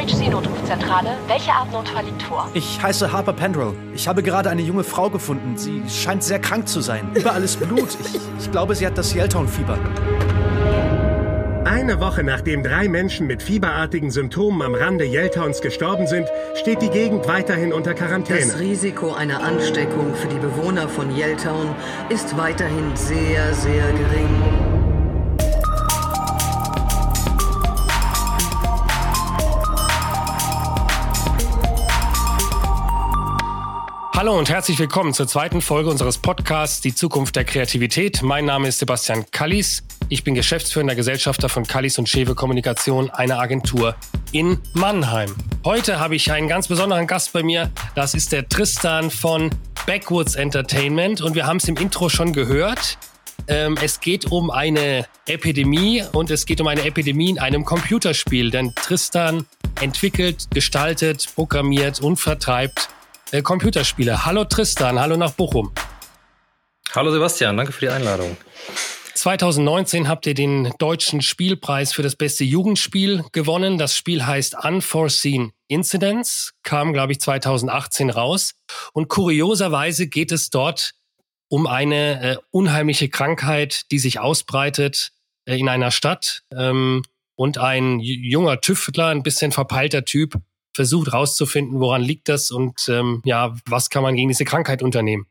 Emergency-Notrufzentrale. Welche Art Notfall liegt vor? Ich heiße Harper Pendrell. Ich habe gerade eine junge Frau gefunden. Sie scheint sehr krank zu sein. Überall ist Blut. Ich, ich glaube, sie hat das Yelltown-Fieber. Eine Woche nachdem drei Menschen mit fieberartigen Symptomen am Rande Yelltowns gestorben sind, steht die Gegend weiterhin unter Quarantäne. Das Risiko einer Ansteckung für die Bewohner von Yelltown ist weiterhin sehr, sehr gering. Hallo und herzlich willkommen zur zweiten Folge unseres Podcasts Die Zukunft der Kreativität. Mein Name ist Sebastian Kallis. Ich bin geschäftsführender Gesellschafter von Kallis und Schewe Kommunikation, einer Agentur in Mannheim. Heute habe ich einen ganz besonderen Gast bei mir. Das ist der Tristan von Backwoods Entertainment und wir haben es im Intro schon gehört. Ähm, es geht um eine Epidemie und es geht um eine Epidemie in einem Computerspiel, denn Tristan entwickelt, gestaltet, programmiert und vertreibt äh, Computerspiele. Hallo Tristan, hallo nach Bochum. Hallo Sebastian, danke für die Einladung. 2019 habt ihr den deutschen Spielpreis für das beste Jugendspiel gewonnen. Das Spiel heißt Unforeseen Incidents, kam, glaube ich, 2018 raus. Und kurioserweise geht es dort um eine äh, unheimliche Krankheit, die sich ausbreitet äh, in einer Stadt. Ähm, und ein junger Tüftler, ein bisschen verpeilter Typ, versucht rauszufinden, woran liegt das und ähm, ja, was kann man gegen diese Krankheit unternehmen.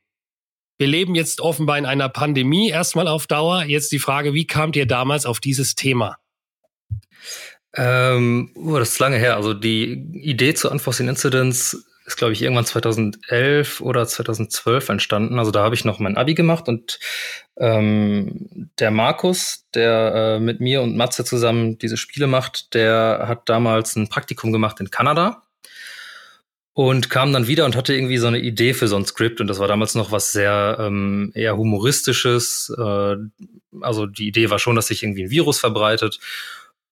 Wir leben jetzt offenbar in einer Pandemie, erstmal auf Dauer. Jetzt die Frage, wie kamt ihr damals auf dieses Thema? Ähm, oh, das ist lange her. Also die Idee zu Unforeseen Incidents ist, glaube ich, irgendwann 2011 oder 2012 entstanden. Also da habe ich noch mein Abi gemacht und ähm, der Markus, der äh, mit mir und Matze zusammen diese Spiele macht, der hat damals ein Praktikum gemacht in Kanada und kam dann wieder und hatte irgendwie so eine Idee für so ein Skript und das war damals noch was sehr ähm, eher humoristisches. Äh, also die Idee war schon, dass sich irgendwie ein Virus verbreitet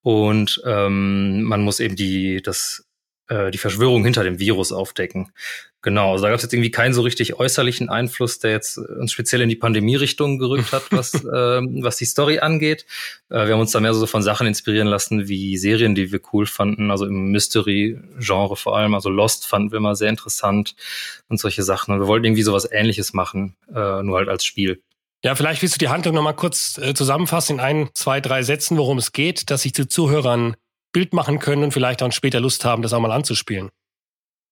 und ähm, man muss eben die das äh, die Verschwörung hinter dem Virus aufdecken. Genau, also da gab es jetzt irgendwie keinen so richtig äußerlichen Einfluss, der jetzt uns speziell in die Pandemie-Richtung gerückt hat, was, ähm, was die Story angeht. Äh, wir haben uns da mehr so von Sachen inspirieren lassen, wie Serien, die wir cool fanden, also im Mystery-Genre vor allem. Also Lost fanden wir mal sehr interessant und solche Sachen. Und wir wollten irgendwie sowas ähnliches machen, äh, nur halt als Spiel. Ja, vielleicht willst du die Handlung nochmal kurz äh, zusammenfassen in ein, zwei, drei Sätzen, worum es geht, dass sich die Zuhörern Bild machen können und vielleicht dann später Lust haben, das auch mal anzuspielen.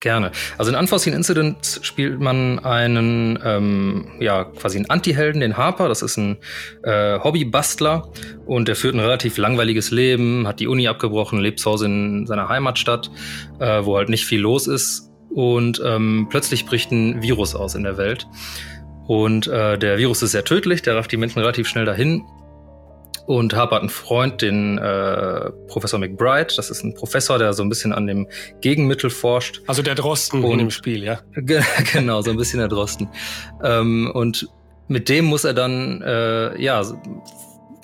Gerne. Also in Unforeseen Incident spielt man einen, ähm, ja, quasi einen Anti-Helden, den Harper. Das ist ein äh, Hobbybastler und der führt ein relativ langweiliges Leben, hat die Uni abgebrochen, lebt zu Hause in seiner Heimatstadt, äh, wo halt nicht viel los ist. Und ähm, plötzlich bricht ein Virus aus in der Welt. Und äh, der Virus ist sehr tödlich, der rafft die Menschen relativ schnell dahin und Harper hat einen Freund, den äh, Professor McBride. Das ist ein Professor, der so ein bisschen an dem Gegenmittel forscht. Also der Drosten und, in dem Spiel, ja? genau, so ein bisschen der Drosten. Ähm, und mit dem muss er dann, äh, ja,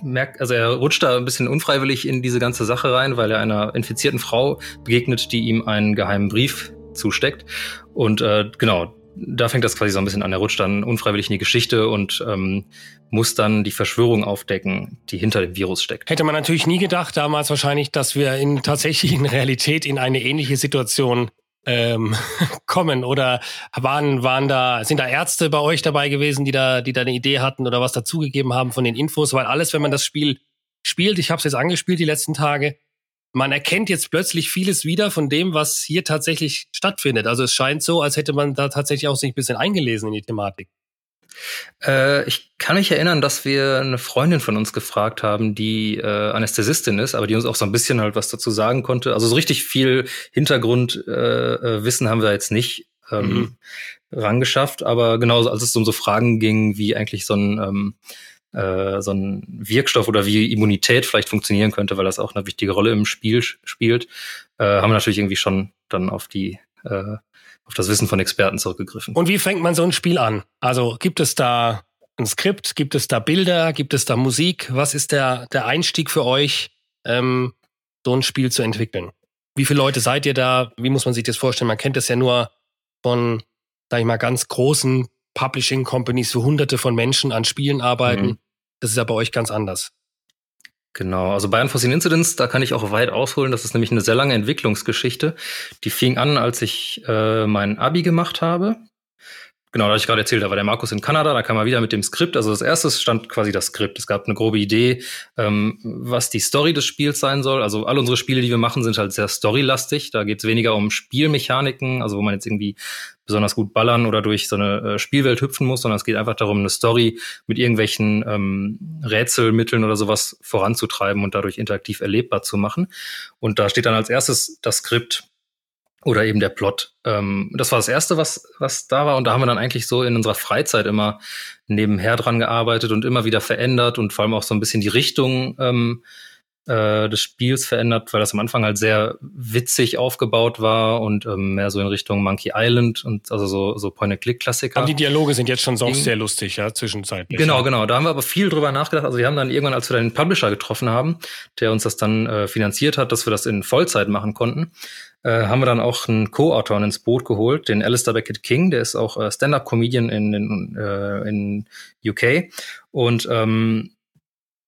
merkt, also er rutscht da ein bisschen unfreiwillig in diese ganze Sache rein, weil er einer infizierten Frau begegnet, die ihm einen geheimen Brief zusteckt. Und äh, genau, da fängt das quasi so ein bisschen an. Er rutscht dann unfreiwillig in die Geschichte und ähm, muss dann die Verschwörung aufdecken, die hinter dem Virus steckt. Hätte man natürlich nie gedacht, damals wahrscheinlich, dass wir in tatsächlich in Realität in eine ähnliche Situation ähm, kommen oder waren waren da sind da Ärzte bei euch dabei gewesen, die da die da eine Idee hatten oder was dazugegeben haben von den Infos, weil alles, wenn man das Spiel spielt, ich habe es jetzt angespielt die letzten Tage, man erkennt jetzt plötzlich vieles wieder von dem, was hier tatsächlich stattfindet. Also es scheint so, als hätte man da tatsächlich auch sich ein bisschen eingelesen in die Thematik. Äh, ich kann mich erinnern, dass wir eine Freundin von uns gefragt haben, die äh, Anästhesistin ist, aber die uns auch so ein bisschen halt was dazu sagen konnte. Also so richtig viel Hintergrundwissen äh, äh haben wir jetzt nicht ähm, mhm. rangeschafft, aber genauso als es um so Fragen ging, wie eigentlich so ein ähm, äh, so ein Wirkstoff oder wie Immunität vielleicht funktionieren könnte, weil das auch eine wichtige Rolle im Spiel spielt, äh, haben wir natürlich irgendwie schon dann auf die äh, auf das Wissen von Experten zurückgegriffen. Und wie fängt man so ein Spiel an? Also gibt es da ein Skript, gibt es da Bilder, gibt es da Musik? Was ist der, der Einstieg für euch, ähm, so ein Spiel zu entwickeln? Wie viele Leute seid ihr da? Wie muss man sich das vorstellen? Man kennt das ja nur von, sag ich mal, ganz großen Publishing Companies, wo hunderte von Menschen an Spielen arbeiten. Mhm. Das ist ja bei euch ganz anders. Genau, also bei Unforeseen Incidents, da kann ich auch weit ausholen. Das ist nämlich eine sehr lange Entwicklungsgeschichte. Die fing an, als ich äh, mein Abi gemacht habe. Genau, da ich gerade erzählt, da war der Markus in Kanada, da kam er wieder mit dem Skript. Also das erste stand quasi das Skript. Es gab eine grobe Idee, ähm, was die Story des Spiels sein soll. Also all unsere Spiele, die wir machen, sind halt sehr storylastig. Da geht es weniger um Spielmechaniken, also wo man jetzt irgendwie besonders gut ballern oder durch so eine äh, Spielwelt hüpfen muss, sondern es geht einfach darum, eine Story mit irgendwelchen ähm, Rätselmitteln oder sowas voranzutreiben und dadurch interaktiv erlebbar zu machen. Und da steht dann als erstes das Skript oder eben der Plot. Ähm, das war das Erste, was, was da war. Und da haben wir dann eigentlich so in unserer Freizeit immer nebenher dran gearbeitet und immer wieder verändert und vor allem auch so ein bisschen die Richtung ähm, äh, des Spiels verändert, weil das am Anfang halt sehr witzig aufgebaut war und ähm, mehr so in Richtung Monkey Island und also so, so Point-and-Click-Klassiker. Aber die Dialoge sind jetzt schon so sehr lustig, ja, zwischenzeitlich. Genau, genau. Da haben wir aber viel drüber nachgedacht. Also wir haben dann irgendwann, als wir dann den Publisher getroffen haben, der uns das dann äh, finanziert hat, dass wir das in Vollzeit machen konnten, äh, haben wir dann auch einen Co-Autor ins Boot geholt, den Alistair Beckett King, der ist auch äh, Stand-Up-Comedian in, in, äh, in UK. Und ähm,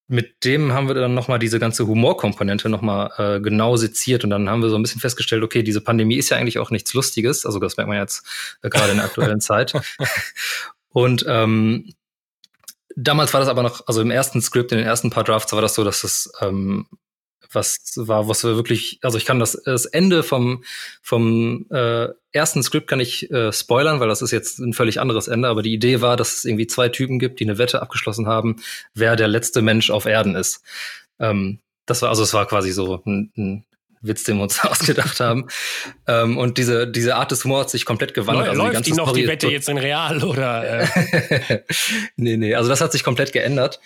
mit dem haben wir dann nochmal diese ganze Humorkomponente nochmal äh, genau seziert und dann haben wir so ein bisschen festgestellt, okay, diese Pandemie ist ja eigentlich auch nichts Lustiges, also das merkt man jetzt äh, gerade in der aktuellen Zeit. Und ähm, damals war das aber noch, also im ersten Skript, in den ersten paar Drafts war das so, dass es ähm, was war, was wir wirklich, also ich kann das, das Ende vom, vom äh, ersten Skript kann ich äh, spoilern, weil das ist jetzt ein völlig anderes Ende, aber die Idee war, dass es irgendwie zwei Typen gibt, die eine Wette abgeschlossen haben, wer der letzte Mensch auf Erden ist. Ähm, das war, also es war quasi so ein, ein Witz, den wir uns ausgedacht haben. ähm, und diese, diese Art des Humors hat sich komplett gewandelt. Also Läuft die, die noch Story die Wette jetzt in real oder? Äh? nee, nee, also das hat sich komplett geändert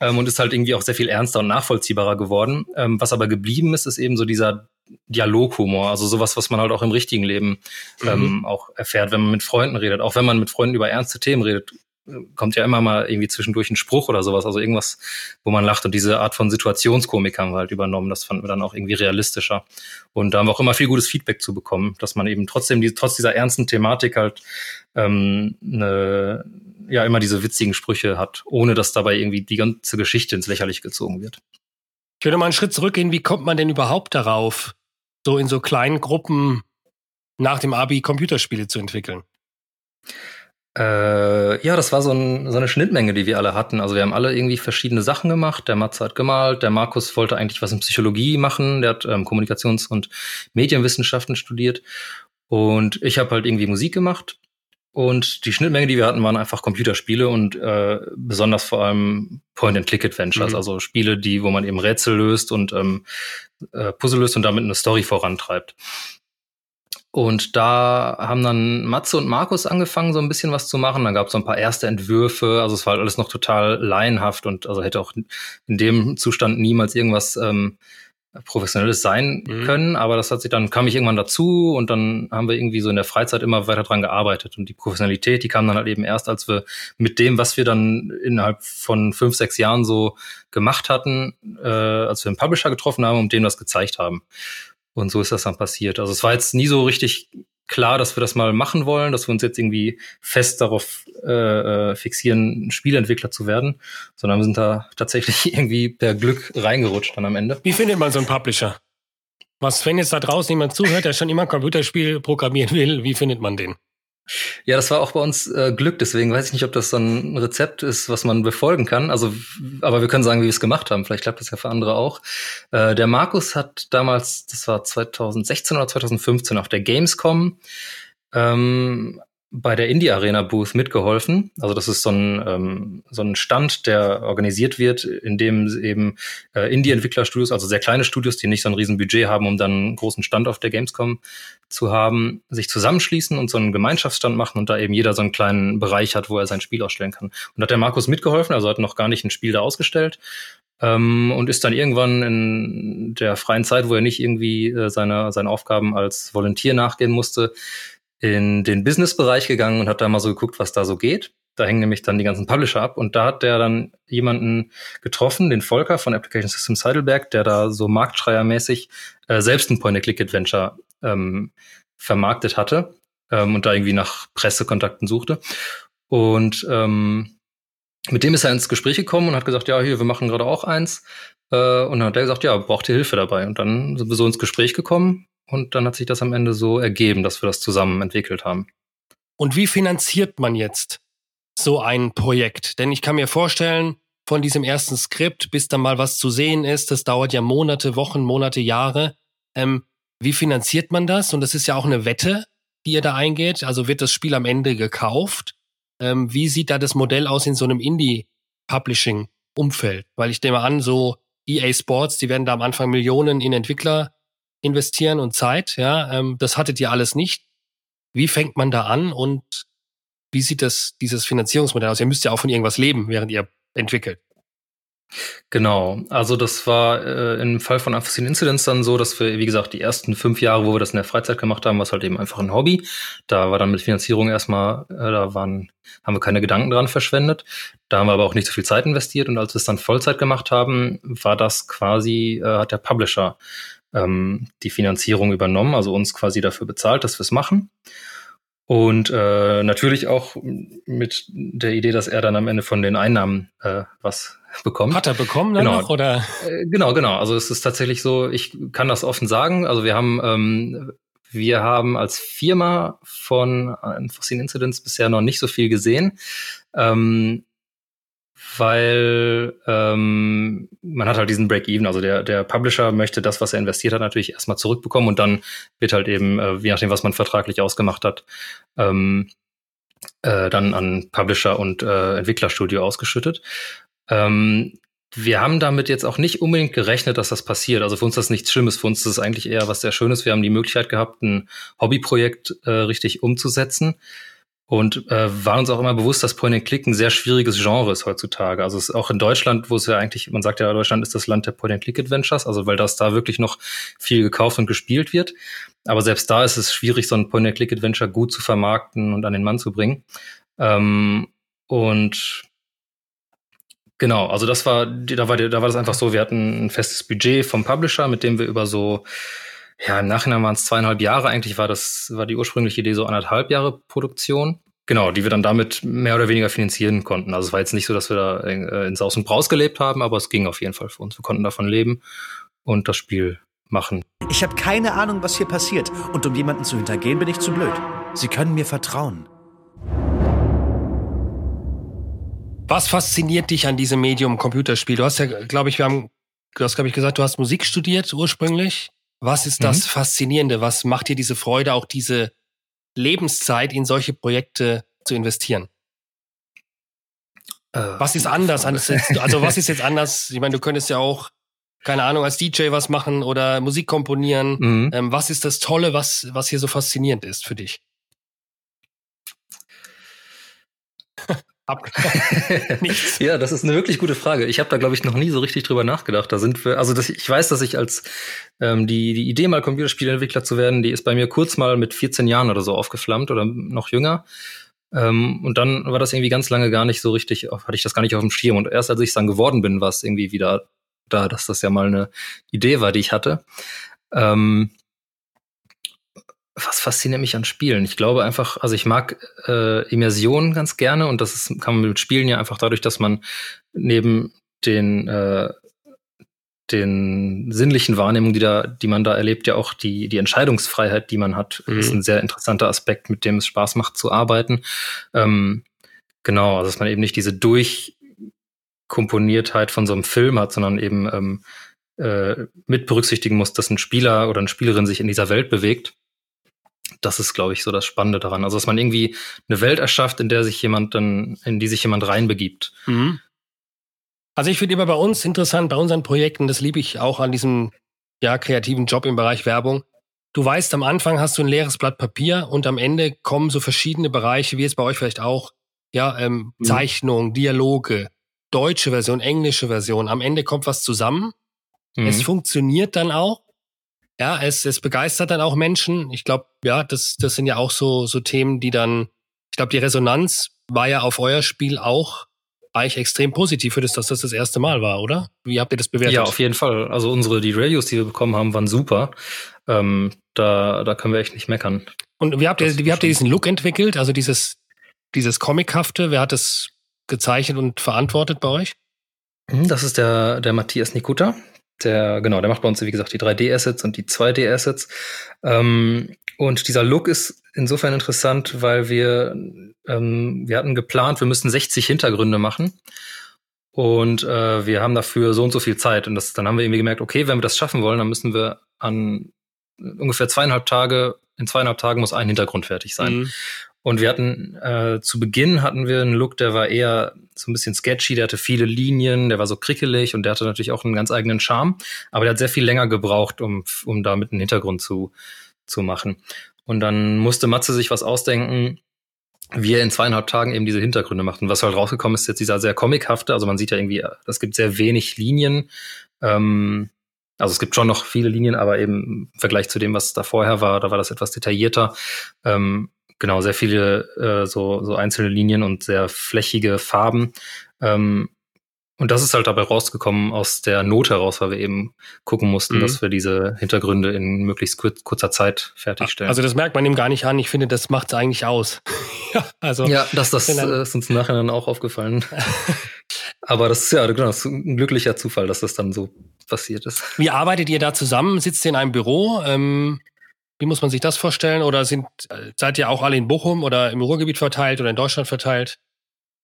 ähm, und ist halt irgendwie auch sehr viel ernster und nachvollziehbarer geworden. Ähm, was aber geblieben ist, ist eben so dieser Dialoghumor, also sowas, was man halt auch im richtigen Leben ähm, mhm. auch erfährt, wenn man mit Freunden redet. Auch wenn man mit Freunden über ernste Themen redet, kommt ja immer mal irgendwie zwischendurch ein Spruch oder sowas, also irgendwas, wo man lacht. Und diese Art von Situationskomik haben wir halt übernommen. Das fanden wir dann auch irgendwie realistischer. Und da haben wir auch immer viel gutes Feedback zu bekommen, dass man eben trotzdem, die, trotz dieser ernsten Thematik halt ähm, eine, ja immer diese witzigen Sprüche hat, ohne dass dabei irgendwie die ganze Geschichte ins Lächerliche gezogen wird. Ich würde mal einen Schritt zurückgehen. Wie kommt man denn überhaupt darauf, so in so kleinen Gruppen nach dem Abi Computerspiele zu entwickeln? Äh, ja, das war so, ein, so, eine Schnittmenge, die wir alle hatten. Also wir haben alle irgendwie verschiedene Sachen gemacht. Der Matze hat gemalt, der Markus wollte eigentlich was in Psychologie machen, der hat ähm, Kommunikations- und Medienwissenschaften studiert. Und ich habe halt irgendwie Musik gemacht. Und die Schnittmenge, die wir hatten, waren einfach Computerspiele und äh, besonders vor allem Point-and-Click-Adventures, mhm. also Spiele, die, wo man eben Rätsel löst und ähm, äh, Puzzle löst und damit eine Story vorantreibt. Und da haben dann Matze und Markus angefangen, so ein bisschen was zu machen. Dann gab es so ein paar erste Entwürfe. Also es war halt alles noch total laienhaft und also hätte auch in dem Zustand niemals irgendwas ähm, Professionelles sein mhm. können. Aber das hat sich dann, kam ich irgendwann dazu und dann haben wir irgendwie so in der Freizeit immer weiter dran gearbeitet. Und die Professionalität, die kam dann halt eben erst, als wir mit dem, was wir dann innerhalb von fünf, sechs Jahren so gemacht hatten, äh, als wir einen Publisher getroffen haben und dem das gezeigt haben. Und so ist das dann passiert. Also es war jetzt nie so richtig klar, dass wir das mal machen wollen, dass wir uns jetzt irgendwie fest darauf äh, äh fixieren, Spielentwickler zu werden, sondern wir sind da tatsächlich irgendwie per Glück reingerutscht dann am Ende. Wie findet man so einen Publisher? Was, wenn jetzt da draußen jemand zuhört, der schon immer ein Computerspiel programmieren will, wie findet man den? Ja, das war auch bei uns äh, Glück, deswegen weiß ich nicht, ob das so ein Rezept ist, was man befolgen kann. Also, aber wir können sagen, wie wir es gemacht haben. Vielleicht klappt das ja für andere auch. Äh, der Markus hat damals, das war 2016 oder 2015 auf der Gamescom, ähm, bei der Indie Arena Booth mitgeholfen. Also das ist so ein, ähm, so ein Stand, der organisiert wird, in dem eben äh, Indie-Entwicklerstudios, also sehr kleine Studios, die nicht so ein riesen Budget haben, um dann einen großen Stand auf der Gamescom zu haben, sich zusammenschließen und so einen Gemeinschaftsstand machen und da eben jeder so einen kleinen Bereich hat, wo er sein Spiel ausstellen kann. Und hat der Markus mitgeholfen, also hat noch gar nicht ein Spiel da ausgestellt, ähm, und ist dann irgendwann in der freien Zeit, wo er nicht irgendwie äh, seine, seine Aufgaben als Volontier nachgehen musste, in den Business-Bereich gegangen und hat da mal so geguckt, was da so geht. Da hängen nämlich dann die ganzen Publisher ab und da hat der dann jemanden getroffen, den Volker von Application Systems Heidelberg, der da so marktschreiermäßig äh, selbst ein Point-and-Click-Adventure ähm, vermarktet hatte ähm, und da irgendwie nach Pressekontakten suchte. Und ähm, mit dem ist er ins Gespräch gekommen und hat gesagt, ja, hier, wir machen gerade auch eins. Äh, und dann hat er gesagt, ja, braucht ihr Hilfe dabei? Und dann sind wir so ins Gespräch gekommen und dann hat sich das am Ende so ergeben, dass wir das zusammen entwickelt haben. Und wie finanziert man jetzt so ein Projekt? Denn ich kann mir vorstellen, von diesem ersten Skript, bis dann mal was zu sehen ist, das dauert ja Monate, Wochen, Monate, Jahre. Ähm, wie finanziert man das? Und das ist ja auch eine Wette, die ihr da eingeht. Also wird das Spiel am Ende gekauft? Ähm, wie sieht da das Modell aus in so einem Indie-Publishing-Umfeld? Weil ich nehme an, so EA Sports, die werden da am Anfang Millionen in Entwickler investieren und Zeit. Ja, ähm, das hattet ihr alles nicht. Wie fängt man da an und wie sieht das dieses Finanzierungsmodell aus? Ihr müsst ja auch von irgendwas leben, während ihr entwickelt. Genau, also das war äh, im Fall von Unforeseen Incidents dann so, dass wir, wie gesagt, die ersten fünf Jahre, wo wir das in der Freizeit gemacht haben, war es halt eben einfach ein Hobby. Da war dann mit Finanzierung erstmal, äh, da waren, haben wir keine Gedanken dran verschwendet. Da haben wir aber auch nicht so viel Zeit investiert und als wir es dann Vollzeit gemacht haben, war das quasi, äh, hat der Publisher ähm, die Finanzierung übernommen, also uns quasi dafür bezahlt, dass wir es machen. Und äh, natürlich auch mit der Idee, dass er dann am Ende von den Einnahmen äh, was bekommt. Hat er bekommen dann genau. noch, oder? Äh, genau, genau. Also es ist tatsächlich so, ich kann das offen sagen. Also wir haben, ähm, wir haben als Firma von Unforeseen Incidents bisher noch nicht so viel gesehen. Ähm, weil ähm, man hat halt diesen Break-Even. Also der, der Publisher möchte das, was er investiert hat, natürlich erstmal zurückbekommen und dann wird halt eben, äh, je nachdem, was man vertraglich ausgemacht hat, ähm, äh, dann an Publisher und äh, Entwicklerstudio ausgeschüttet. Ähm, wir haben damit jetzt auch nicht unbedingt gerechnet, dass das passiert. Also für uns ist das nichts Schlimmes. Für uns ist es eigentlich eher was sehr Schönes. Wir haben die Möglichkeit gehabt, ein Hobbyprojekt äh, richtig umzusetzen. Und äh, war uns auch immer bewusst, dass Point-and-Click ein sehr schwieriges Genre ist heutzutage. Also es ist auch in Deutschland, wo es ja eigentlich, man sagt ja, Deutschland ist das Land der Point-and-Click-Adventures, also weil das da wirklich noch viel gekauft und gespielt wird. Aber selbst da ist es schwierig, so ein Point-and-Click-Adventure gut zu vermarkten und an den Mann zu bringen. Ähm, und genau, also das war, da war, da war das einfach so, wir hatten ein festes Budget vom Publisher, mit dem wir über so ja, im Nachhinein waren es zweieinhalb Jahre. Eigentlich war das, war die ursprüngliche Idee so anderthalb Jahre Produktion. Genau, die wir dann damit mehr oder weniger finanzieren konnten. Also es war jetzt nicht so, dass wir da äh, ins Aus und Braus gelebt haben, aber es ging auf jeden Fall für uns. Wir konnten davon leben und das Spiel machen. Ich habe keine Ahnung, was hier passiert. Und um jemanden zu hintergehen, bin ich zu blöd. Sie können mir vertrauen. Was fasziniert dich an diesem Medium Computerspiel? Du hast ja, glaube ich, wir haben, du hast, glaube ich, gesagt, du hast Musik studiert ursprünglich. Was ist das mhm. Faszinierende? Was macht dir diese Freude, auch diese Lebenszeit in solche Projekte zu investieren? Äh, was ist anders? also was ist jetzt anders? Ich meine, du könntest ja auch, keine Ahnung, als DJ was machen oder Musik komponieren. Mhm. Ähm, was ist das Tolle, was, was hier so faszinierend ist für dich? Nichts. Ja, das ist eine wirklich gute Frage. Ich habe da, glaube ich, noch nie so richtig drüber nachgedacht. Da sind wir, also das, ich weiß, dass ich als ähm, die, die Idee, mal Computerspielentwickler zu werden, die ist bei mir kurz mal mit 14 Jahren oder so aufgeflammt oder noch jünger. Ähm, und dann war das irgendwie ganz lange gar nicht so richtig, hatte ich das gar nicht auf dem Schirm. Und erst als ich dann geworden bin, war es irgendwie wieder da, dass das ja mal eine Idee war, die ich hatte. Ähm, was fasziniert mich an Spielen? Ich glaube einfach, also ich mag äh, Immersion ganz gerne und das ist, kann man mit Spielen ja einfach dadurch, dass man neben den äh, den sinnlichen Wahrnehmungen, die da, die man da erlebt, ja auch die die Entscheidungsfreiheit, die man hat, mhm. ist ein sehr interessanter Aspekt, mit dem es Spaß macht zu arbeiten. Ähm, genau, also dass man eben nicht diese Durchkomponiertheit von so einem Film hat, sondern eben ähm, äh, mit berücksichtigen muss, dass ein Spieler oder eine Spielerin sich in dieser Welt bewegt das ist, glaube ich, so das Spannende daran. Also, dass man irgendwie eine Welt erschafft, in der sich jemand dann, in die sich jemand reinbegibt. Mhm. Also ich finde immer bei uns interessant, bei unseren Projekten, das liebe ich auch an diesem ja, kreativen Job im Bereich Werbung. Du weißt, am Anfang hast du ein leeres Blatt Papier und am Ende kommen so verschiedene Bereiche, wie jetzt bei euch vielleicht auch, ja, ähm, mhm. Zeichnung, Dialoge, deutsche Version, englische Version. Am Ende kommt was zusammen. Mhm. Es funktioniert dann auch ja, es, es begeistert dann auch Menschen. Ich glaube, ja, das, das sind ja auch so, so Themen, die dann, ich glaube, die Resonanz war ja auf euer Spiel auch eigentlich extrem positiv für das, dass das das erste Mal war, oder? Wie habt ihr das bewertet? Ja, auf jeden Fall. Also unsere, die Reviews, die wir bekommen haben, waren super. Ähm, da, da können wir echt nicht meckern. Und wie habt ihr, wie habt ihr diesen Look entwickelt? Also dieses, dieses Comichafte, wer hat das gezeichnet und verantwortet bei euch? Hm, das ist der, der Matthias Nikuta. Der, genau, der macht bei uns, wie gesagt, die 3D-Assets und die 2D-Assets. Ähm, und dieser Look ist insofern interessant, weil wir, ähm, wir hatten geplant, wir müssten 60 Hintergründe machen. Und äh, wir haben dafür so und so viel Zeit. Und das, dann haben wir irgendwie gemerkt, okay, wenn wir das schaffen wollen, dann müssen wir an ungefähr zweieinhalb Tage, in zweieinhalb Tagen muss ein Hintergrund fertig sein. Mhm. Und wir hatten, äh, zu Beginn hatten wir einen Look, der war eher so ein bisschen sketchy, der hatte viele Linien, der war so krickelig und der hatte natürlich auch einen ganz eigenen Charme. Aber der hat sehr viel länger gebraucht, um, um damit einen Hintergrund zu, zu machen. Und dann musste Matze sich was ausdenken, wie er in zweieinhalb Tagen eben diese Hintergründe macht. Und was halt rausgekommen ist, jetzt dieser sehr comichafte, also man sieht ja irgendwie, es gibt sehr wenig Linien. Ähm, also es gibt schon noch viele Linien, aber eben im Vergleich zu dem, was da vorher war, da war das etwas detaillierter. Ähm, genau, sehr viele äh, so, so einzelne Linien und sehr flächige Farben. Ähm, und das ist halt dabei rausgekommen aus der Not heraus, weil wir eben gucken mussten, mhm. dass wir diese Hintergründe in möglichst kur kurzer Zeit fertigstellen. Also das merkt man ihm gar nicht an. Ich finde, das macht es eigentlich aus. ja, also ja, das, das äh, ist uns nachher dann auch aufgefallen. Aber das ist ja genau, das ist ein glücklicher Zufall, dass das dann so passiert ist. Wie arbeitet ihr da zusammen? Sitzt ihr in einem Büro? Ähm, wie muss man sich das vorstellen? Oder sind, äh, seid ihr auch alle in Bochum oder im Ruhrgebiet verteilt oder in Deutschland verteilt?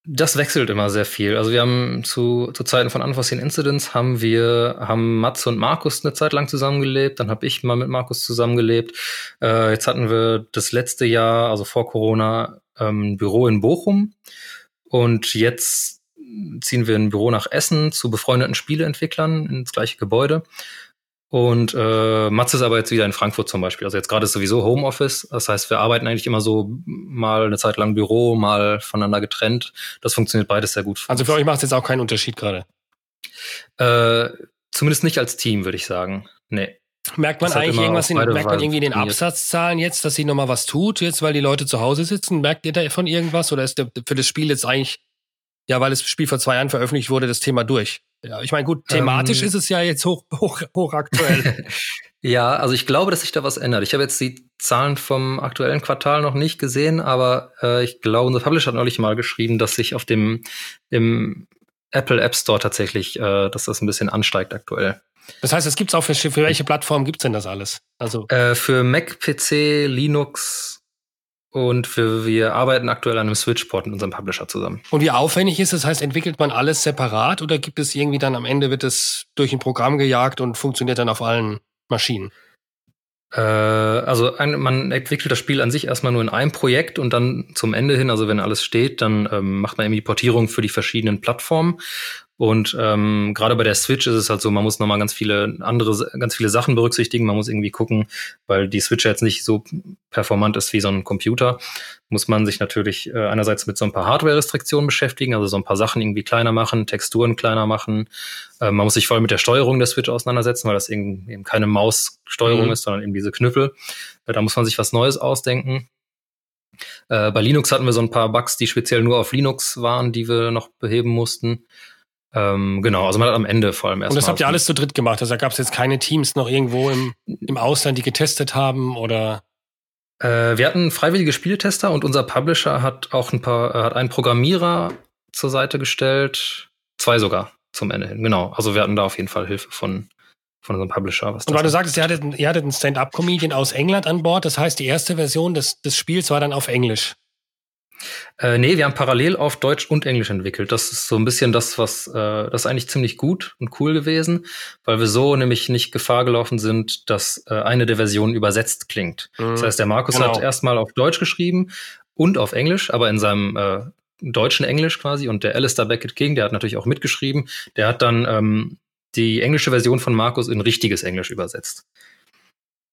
Das wechselt immer sehr viel. Also wir haben zu, zu Zeiten von Unforeseen Incidents haben wir, haben Mats und Markus eine Zeit lang zusammengelebt, dann habe ich mal mit Markus zusammengelebt. Äh, jetzt hatten wir das letzte Jahr, also vor Corona, ähm, ein Büro in Bochum. Und jetzt ziehen wir ein Büro nach Essen zu befreundeten Spieleentwicklern ins gleiche Gebäude. Und äh, Mats ist aber jetzt wieder in Frankfurt zum Beispiel. Also jetzt gerade ist sowieso Homeoffice. Das heißt, wir arbeiten eigentlich immer so mal eine Zeit lang Büro, mal voneinander getrennt. Das funktioniert beides sehr gut. Für also für euch macht es jetzt auch keinen Unterschied gerade? Äh, zumindest nicht als Team, würde ich sagen. Nee. Merkt man eigentlich irgendwas in, merkt man irgendwie den Absatzzahlen jetzt, dass sie nochmal was tut, jetzt weil die Leute zu Hause sitzen? Merkt ihr davon irgendwas? Oder ist der, für das Spiel jetzt eigentlich, ja, weil das Spiel vor zwei Jahren veröffentlicht wurde, das Thema durch? Ja, ich meine, gut, thematisch ähm, ist es ja jetzt hoch, hoch, hoch aktuell. ja, also ich glaube, dass sich da was ändert. Ich habe jetzt die Zahlen vom aktuellen Quartal noch nicht gesehen, aber äh, ich glaube, unser Publisher hat neulich mal geschrieben, dass sich auf dem im Apple App Store tatsächlich, äh, dass das ein bisschen ansteigt aktuell. Das heißt, es gibt's auch für, für welche Plattform gibt's denn das alles? Also äh, für Mac, PC, Linux, und wir, wir arbeiten aktuell an einem Switchport mit unserem Publisher zusammen. Und wie aufwendig ist es? Das heißt, entwickelt man alles separat oder gibt es irgendwie dann am Ende wird es durch ein Programm gejagt und funktioniert dann auf allen Maschinen? Äh, also ein, man entwickelt das Spiel an sich erstmal nur in einem Projekt und dann zum Ende hin, also wenn alles steht, dann ähm, macht man eben die Portierung für die verschiedenen Plattformen. Und ähm, gerade bei der Switch ist es halt so, man muss nochmal ganz viele andere, ganz viele Sachen berücksichtigen. Man muss irgendwie gucken, weil die Switch jetzt nicht so performant ist wie so ein Computer, muss man sich natürlich äh, einerseits mit so ein paar Hardware-Restriktionen beschäftigen, also so ein paar Sachen irgendwie kleiner machen, Texturen kleiner machen. Äh, man muss sich voll mit der Steuerung der Switch auseinandersetzen, weil das eben, eben keine Maussteuerung mhm. ist, sondern eben diese Knüppel. Äh, da muss man sich was Neues ausdenken. Äh, bei Linux hatten wir so ein paar Bugs, die speziell nur auf Linux waren, die wir noch beheben mussten. Ähm, genau, also man hat am Ende vor allem erst. Und das habt ihr alles zu dritt gemacht. Also da gab es jetzt keine Teams noch irgendwo im, im Ausland, die getestet haben oder? Äh, wir hatten freiwillige Spieltester und unser Publisher hat auch ein paar, äh, hat einen Programmierer zur Seite gestellt. Zwei sogar zum Ende hin. Genau. Also wir hatten da auf jeden Fall Hilfe von, von unserem Publisher. Und weil du sagst, ihr hattet, ihr hattet einen Stand-up-Comedian aus England an Bord. Das heißt, die erste Version des, des Spiels war dann auf Englisch. Äh, nee, wir haben parallel auf Deutsch und Englisch entwickelt. Das ist so ein bisschen das, was äh, das ist eigentlich ziemlich gut und cool gewesen, weil wir so nämlich nicht Gefahr gelaufen sind, dass äh, eine der Versionen übersetzt klingt. Mhm. Das heißt, der Markus genau. hat erstmal auf Deutsch geschrieben und auf Englisch, aber in seinem äh, deutschen Englisch quasi. Und der Alistair Beckett King, der hat natürlich auch mitgeschrieben, der hat dann ähm, die englische Version von Markus in richtiges Englisch übersetzt.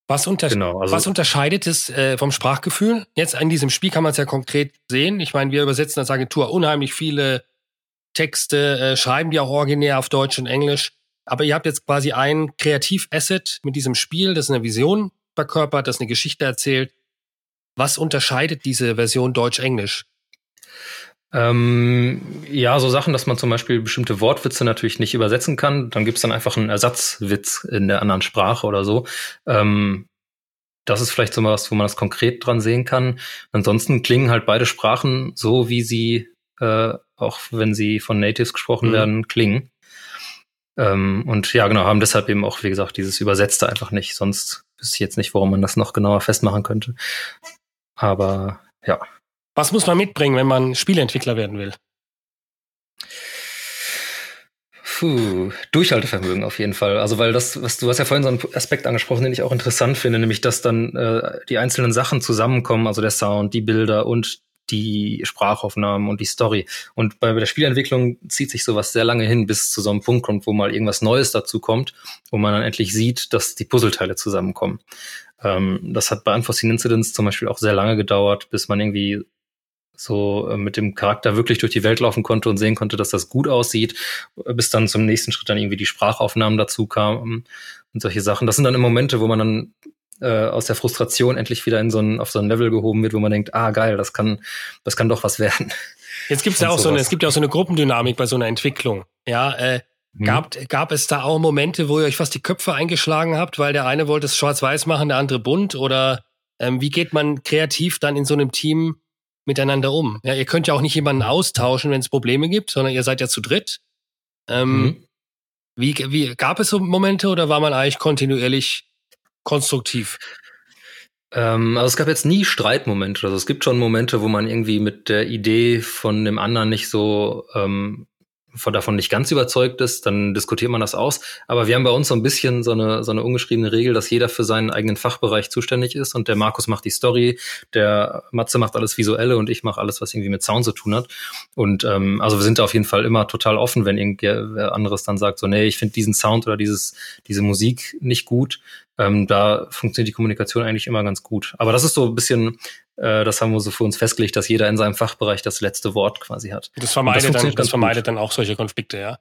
Was, unter genau, also was unterscheidet es äh, vom Sprachgefühl? Jetzt in diesem Spiel kann man es ja konkret sehen. Ich meine, wir übersetzen als Agentur unheimlich viele Texte, äh, schreiben die auch originär auf Deutsch und Englisch. Aber ihr habt jetzt quasi ein Kreativ-Asset mit diesem Spiel, das eine Vision verkörpert, das eine Geschichte erzählt. Was unterscheidet diese Version Deutsch-Englisch? Ähm, ja, so Sachen, dass man zum Beispiel bestimmte Wortwitze natürlich nicht übersetzen kann. Dann gibt's dann einfach einen Ersatzwitz in der anderen Sprache oder so. Ähm, das ist vielleicht so was, wo man das konkret dran sehen kann. Ansonsten klingen halt beide Sprachen so, wie sie, äh, auch wenn sie von Natives gesprochen mhm. werden, klingen. Ähm, und ja, genau, haben deshalb eben auch, wie gesagt, dieses Übersetzte einfach nicht. Sonst wüsste ich jetzt nicht, warum man das noch genauer festmachen könnte. Aber ja. Was muss man mitbringen, wenn man Spieleentwickler werden will? Puh, Durchhaltevermögen auf jeden Fall. Also weil das, was du hast ja vorhin so einen Aspekt angesprochen, den ich auch interessant finde, nämlich dass dann äh, die einzelnen Sachen zusammenkommen, also der Sound, die Bilder und die Sprachaufnahmen und die Story. Und bei der Spielentwicklung zieht sich sowas sehr lange hin, bis zu so einem Punkt kommt, wo mal irgendwas Neues dazu kommt, wo man dann endlich sieht, dass die Puzzleteile zusammenkommen. Ähm, das hat bei Unforeseen Incidents zum Beispiel auch sehr lange gedauert, bis man irgendwie so äh, mit dem Charakter wirklich durch die Welt laufen konnte und sehen konnte, dass das gut aussieht, bis dann zum nächsten Schritt dann irgendwie die Sprachaufnahmen dazu kamen und solche Sachen. Das sind dann im Momente, wo man dann äh, aus der Frustration endlich wieder in so ein, auf so ein Level gehoben wird, wo man denkt, ah geil, das kann, das kann doch was werden. Jetzt gibt's ja auch so eine, es gibt ja auch so eine Gruppendynamik bei so einer Entwicklung. Ja, äh, hm. gab, gab es da auch Momente, wo ihr euch fast die Köpfe eingeschlagen habt, weil der eine wollte es schwarz-weiß machen, der andere bunt? Oder ähm, wie geht man kreativ dann in so einem Team miteinander um? Ja, ihr könnt ja auch nicht jemanden austauschen, wenn es Probleme gibt, sondern ihr seid ja zu dritt. Ähm, mhm. wie, wie gab es so Momente oder war man eigentlich kontinuierlich konstruktiv? Ähm, also es gab jetzt nie Streitmomente. Also es gibt schon Momente, wo man irgendwie mit der Idee von dem anderen nicht so ähm, von davon nicht ganz überzeugt ist, dann diskutiert man das aus. Aber wir haben bei uns so ein bisschen so eine, so eine ungeschriebene Regel, dass jeder für seinen eigenen Fachbereich zuständig ist und der Markus macht die Story, der Matze macht alles Visuelle und ich mache alles, was irgendwie mit Sound zu tun hat. Und ähm, also wir sind da auf jeden Fall immer total offen, wenn irgendwer anderes dann sagt, so, nee, ich finde diesen Sound oder dieses, diese Musik nicht gut. Ähm, da funktioniert die Kommunikation eigentlich immer ganz gut. Aber das ist so ein bisschen das haben wir so für uns festgelegt, dass jeder in seinem Fachbereich das letzte Wort quasi hat. Das vermeidet, das dann, das vermeidet dann auch solche Konflikte, ja.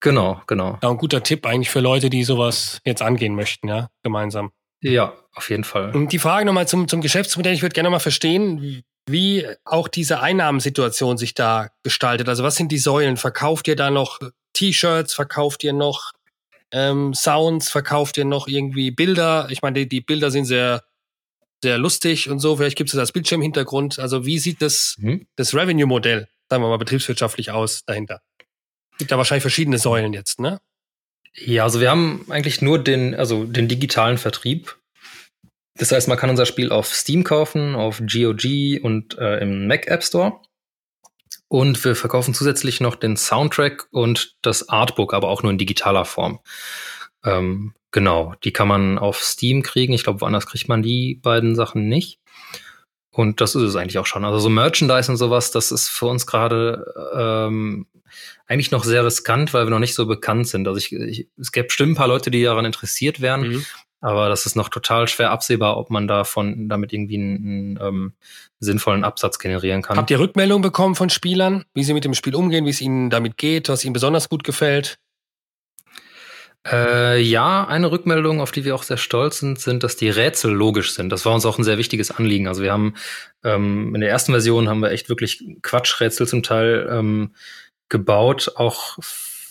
Genau, genau. Ja, ein guter Tipp eigentlich für Leute, die sowas jetzt angehen möchten, ja, gemeinsam. Ja, auf jeden Fall. Und die Frage nochmal zum, zum Geschäftsmodell. Ich würde gerne mal verstehen, wie auch diese Einnahmensituation sich da gestaltet. Also was sind die Säulen? Verkauft ihr da noch T-Shirts? Verkauft ihr noch ähm, Sounds? Verkauft ihr noch irgendwie Bilder? Ich meine, die, die Bilder sind sehr sehr lustig und so. Vielleicht gibt es das als Bildschirmhintergrund. Also wie sieht das, mhm. das Revenue-Modell, sagen wir mal, betriebswirtschaftlich aus dahinter? Gibt da wahrscheinlich verschiedene Säulen jetzt, ne? Ja, also wir haben eigentlich nur den, also den digitalen Vertrieb. Das heißt, man kann unser Spiel auf Steam kaufen, auf GOG und äh, im Mac App Store. Und wir verkaufen zusätzlich noch den Soundtrack und das Artbook, aber auch nur in digitaler Form. Ähm, Genau, die kann man auf Steam kriegen. Ich glaube, woanders kriegt man die beiden Sachen nicht. Und das ist es eigentlich auch schon. Also so Merchandise und sowas, das ist für uns gerade ähm, eigentlich noch sehr riskant, weil wir noch nicht so bekannt sind. Also ich, ich, es gäbe bestimmt ein paar Leute, die daran interessiert wären, mhm. aber das ist noch total schwer absehbar, ob man davon damit irgendwie einen, einen ähm, sinnvollen Absatz generieren kann. Habt ihr Rückmeldungen bekommen von Spielern, wie sie mit dem Spiel umgehen, wie es ihnen damit geht, was ihnen besonders gut gefällt? Äh, ja, eine Rückmeldung, auf die wir auch sehr stolz sind, sind, dass die Rätsel logisch sind. Das war uns auch ein sehr wichtiges Anliegen. Also wir haben ähm, in der ersten Version haben wir echt wirklich Quatschrätsel zum Teil ähm, gebaut, auch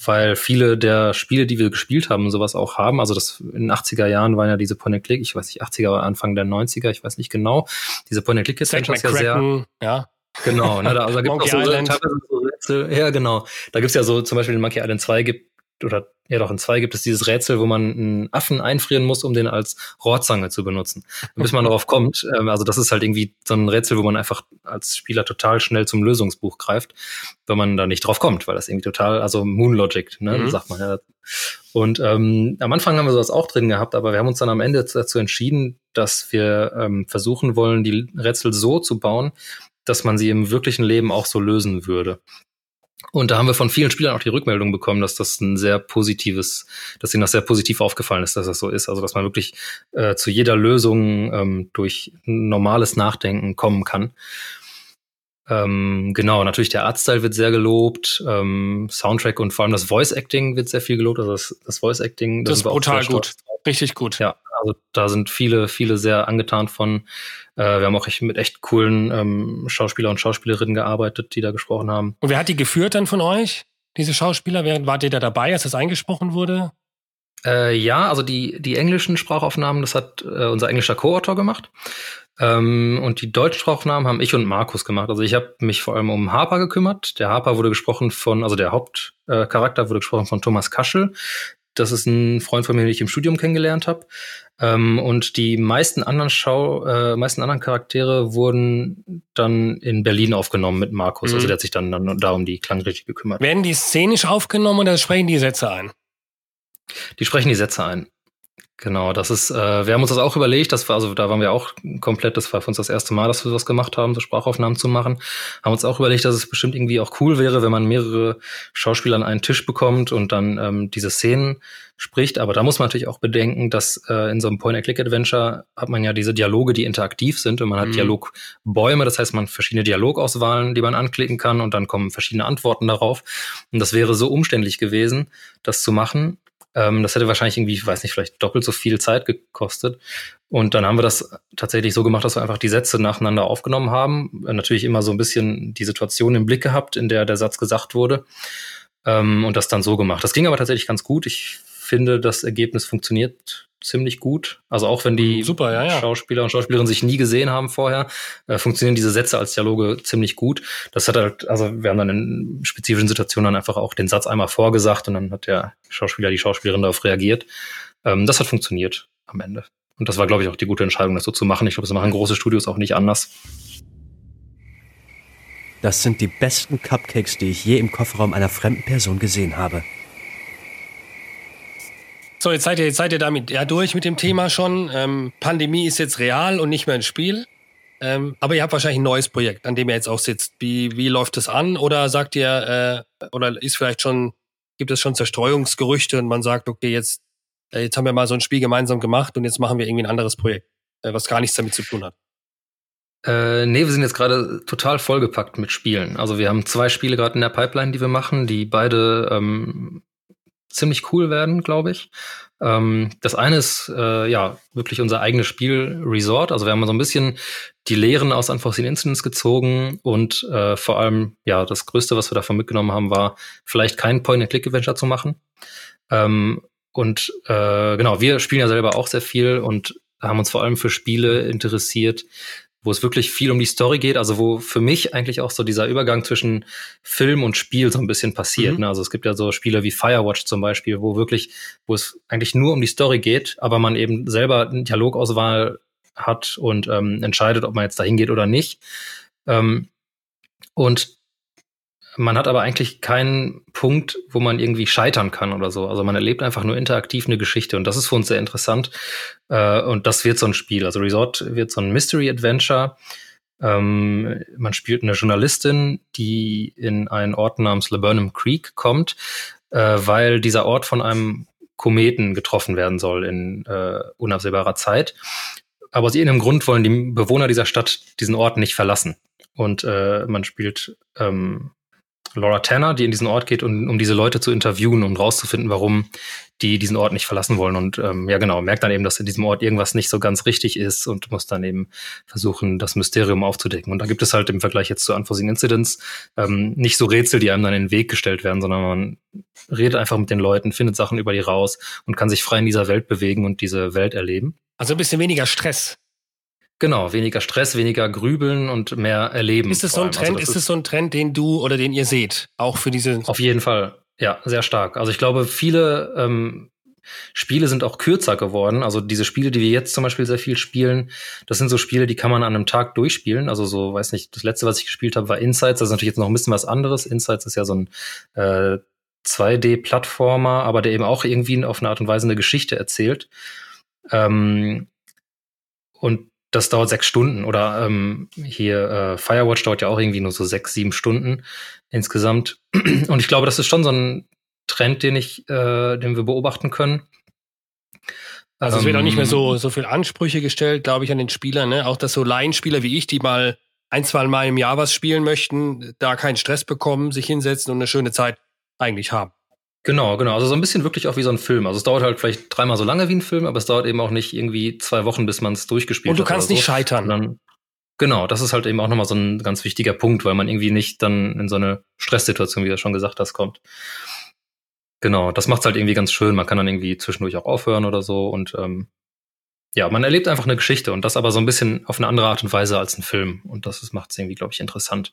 weil viele der Spiele, die wir gespielt haben, sowas auch haben. Also das in den 80er Jahren waren ja diese Point-and-Click, ich weiß nicht, 80er oder Anfang der 90er, ich weiß nicht genau. Diese Point-and-Click ist ja sehr. Ja. Genau, ne, da, also da gibt es auch so, so Rätsel. Ja, genau. Da gibt's ja so zum Beispiel in Monkey Island 2 gibt oder ja doch in zwei gibt es dieses Rätsel, wo man einen Affen einfrieren muss, um den als Rohrzange zu benutzen. Bis man darauf kommt, ähm, also das ist halt irgendwie so ein Rätsel, wo man einfach als Spieler total schnell zum Lösungsbuch greift, wenn man da nicht drauf kommt, weil das irgendwie total, also Moon Logic, ne, mhm. sagt man ja. Und ähm, am Anfang haben wir sowas auch drin gehabt, aber wir haben uns dann am Ende dazu entschieden, dass wir ähm, versuchen wollen, die Rätsel so zu bauen, dass man sie im wirklichen Leben auch so lösen würde. Und da haben wir von vielen Spielern auch die Rückmeldung bekommen, dass das ein sehr positives, dass ihnen das sehr positiv aufgefallen ist, dass das so ist. Also dass man wirklich äh, zu jeder Lösung ähm, durch normales Nachdenken kommen kann. Ähm, genau, natürlich der Artstyle wird sehr gelobt, ähm, Soundtrack und vor allem das Voice Acting wird sehr viel gelobt. Also das, das Voice Acting, das, das ist brutal gut, richtig gut. Ja, also da sind viele, viele sehr angetan von. Äh, wir haben auch echt mit echt coolen ähm, Schauspieler und Schauspielerinnen gearbeitet, die da gesprochen haben. Und wer hat die geführt dann von euch? Diese Schauspieler, wer, wart ihr da dabei, als das eingesprochen wurde? Äh, ja, also die, die englischen Sprachaufnahmen, das hat äh, unser englischer Co-Autor gemacht. Ähm, und die deutschen Sprachaufnahmen haben ich und Markus gemacht. Also ich habe mich vor allem um Harper gekümmert. Der Harper wurde gesprochen von, also der Hauptcharakter äh, wurde gesprochen von Thomas Kaschel. Das ist ein Freund von mir, den ich im Studium kennengelernt habe. Ähm, und die meisten anderen Schau, äh, meisten anderen Charaktere wurden dann in Berlin aufgenommen mit Markus. Also mhm. Also der hat sich dann, dann da um die Klangregie gekümmert. Werden die szenisch aufgenommen oder sprechen die Sätze ein? Die sprechen die Sätze ein. Genau, das ist, äh, wir haben uns das auch überlegt, das war, also da waren wir auch komplett, das war für uns das erste Mal, dass wir das gemacht haben, so Sprachaufnahmen zu machen. Haben uns auch überlegt, dass es bestimmt irgendwie auch cool wäre, wenn man mehrere Schauspieler an einen Tisch bekommt und dann ähm, diese Szenen spricht. Aber da muss man natürlich auch bedenken, dass äh, in so einem Point-and-Click-Adventure hat man ja diese Dialoge, die interaktiv sind und man hat mhm. Dialogbäume, das heißt, man hat verschiedene Dialogauswahlen, die man anklicken kann und dann kommen verschiedene Antworten darauf. Und das wäre so umständlich gewesen, das zu machen. Ähm, das hätte wahrscheinlich irgendwie, ich weiß nicht, vielleicht doppelt so viel Zeit gekostet. Und dann haben wir das tatsächlich so gemacht, dass wir einfach die Sätze nacheinander aufgenommen haben. Äh, natürlich immer so ein bisschen die Situation im Blick gehabt, in der der Satz gesagt wurde. Ähm, und das dann so gemacht. Das ging aber tatsächlich ganz gut. Ich finde, das Ergebnis funktioniert ziemlich gut. Also auch wenn die Super, ja, ja. Schauspieler und Schauspielerinnen sich nie gesehen haben vorher, äh, funktionieren diese Sätze als Dialoge ziemlich gut. Das hat halt, also wir haben dann in spezifischen Situationen dann einfach auch den Satz einmal vorgesagt und dann hat der Schauspieler, die Schauspielerin darauf reagiert. Ähm, das hat funktioniert am Ende. Und das war, glaube ich, auch die gute Entscheidung, das so zu machen. Ich glaube, das machen große Studios auch nicht anders. Das sind die besten Cupcakes, die ich je im Kofferraum einer fremden Person gesehen habe. So, jetzt seid ihr, jetzt seid ihr damit ja durch mit dem Thema schon. Ähm, Pandemie ist jetzt real und nicht mehr ein Spiel. Ähm, aber ihr habt wahrscheinlich ein neues Projekt, an dem ihr jetzt auch sitzt. Wie, wie läuft das an? Oder sagt ihr, äh, oder ist vielleicht schon, gibt es schon Zerstreuungsgerüchte und man sagt, okay, jetzt, äh, jetzt haben wir mal so ein Spiel gemeinsam gemacht und jetzt machen wir irgendwie ein anderes Projekt, äh, was gar nichts damit zu tun hat? Äh, nee, wir sind jetzt gerade total vollgepackt mit Spielen. Also wir haben zwei Spiele gerade in der Pipeline, die wir machen, die beide ähm, ziemlich cool werden, glaube ich. Ähm, das eine ist äh, ja wirklich unser eigenes Spiel Resort. Also wir haben so ein bisschen die Lehren aus Unforeseen Incidents gezogen und äh, vor allem ja das Größte, was wir davon mitgenommen haben, war vielleicht kein Point-and-Click-Adventure zu machen. Ähm, und äh, genau, wir spielen ja selber auch sehr viel und haben uns vor allem für Spiele interessiert, wo es wirklich viel um die Story geht, also wo für mich eigentlich auch so dieser Übergang zwischen Film und Spiel so ein bisschen passiert. Mhm. Ne? Also es gibt ja so Spiele wie Firewatch zum Beispiel, wo wirklich, wo es eigentlich nur um die Story geht, aber man eben selber eine Dialogauswahl hat und ähm, entscheidet, ob man jetzt dahin geht oder nicht. Ähm, und man hat aber eigentlich keinen Punkt, wo man irgendwie scheitern kann oder so. Also man erlebt einfach nur interaktiv eine Geschichte und das ist für uns sehr interessant. Äh, und das wird so ein Spiel. Also Resort wird so ein Mystery Adventure. Ähm, man spielt eine Journalistin, die in einen Ort namens Laburnum Creek kommt, äh, weil dieser Ort von einem Kometen getroffen werden soll in äh, unabsehbarer Zeit. Aber aus irgendeinem Grund wollen die Bewohner dieser Stadt diesen Ort nicht verlassen. Und äh, man spielt ähm, Laura Tanner, die in diesen Ort geht, um, um diese Leute zu interviewen und rauszufinden, warum die diesen Ort nicht verlassen wollen. Und ähm, ja, genau, merkt dann eben, dass in diesem Ort irgendwas nicht so ganz richtig ist und muss dann eben versuchen, das Mysterium aufzudecken. Und da gibt es halt im Vergleich jetzt zu Unforeseen Incidents ähm, nicht so Rätsel, die einem dann in den Weg gestellt werden, sondern man redet einfach mit den Leuten, findet Sachen über die raus und kann sich frei in dieser Welt bewegen und diese Welt erleben. Also ein bisschen weniger Stress. Genau, weniger Stress, weniger Grübeln und mehr Erleben. Ist es so ein also Trend, also ist es so ein Trend, den du oder den ihr seht? Auch für diese. Auf jeden Fall, ja, sehr stark. Also ich glaube, viele ähm, Spiele sind auch kürzer geworden. Also diese Spiele, die wir jetzt zum Beispiel sehr viel spielen, das sind so Spiele, die kann man an einem Tag durchspielen. Also so, weiß nicht, das letzte, was ich gespielt habe, war Insights. Das ist natürlich jetzt noch ein bisschen was anderes. Insights ist ja so ein äh, 2D-Plattformer, aber der eben auch irgendwie auf eine Art und Weise eine Geschichte erzählt. Ähm, und das dauert sechs Stunden oder ähm, hier äh, Firewatch dauert ja auch irgendwie nur so sechs, sieben Stunden insgesamt. Und ich glaube, das ist schon so ein Trend, den ich, äh, den wir beobachten können. Also es wird auch nicht mehr so, ähm, so viel Ansprüche gestellt, glaube ich, an den Spielern. Ne? Auch dass so Laienspieler wie ich, die mal ein, zwei Mal im Jahr was spielen möchten, da keinen Stress bekommen, sich hinsetzen und eine schöne Zeit eigentlich haben. Genau, genau. Also so ein bisschen wirklich auch wie so ein Film. Also es dauert halt vielleicht dreimal so lange wie ein Film, aber es dauert eben auch nicht irgendwie zwei Wochen, bis man es durchgespielt hat. Und du kannst nicht so. scheitern. Dann, genau, das ist halt eben auch nochmal so ein ganz wichtiger Punkt, weil man irgendwie nicht dann in so eine Stresssituation, wie du schon gesagt hast, kommt. Genau, das macht's halt irgendwie ganz schön. Man kann dann irgendwie zwischendurch auch aufhören oder so und ähm, ja, man erlebt einfach eine Geschichte und das aber so ein bisschen auf eine andere Art und Weise als ein Film. Und das macht es irgendwie, glaube ich, interessant.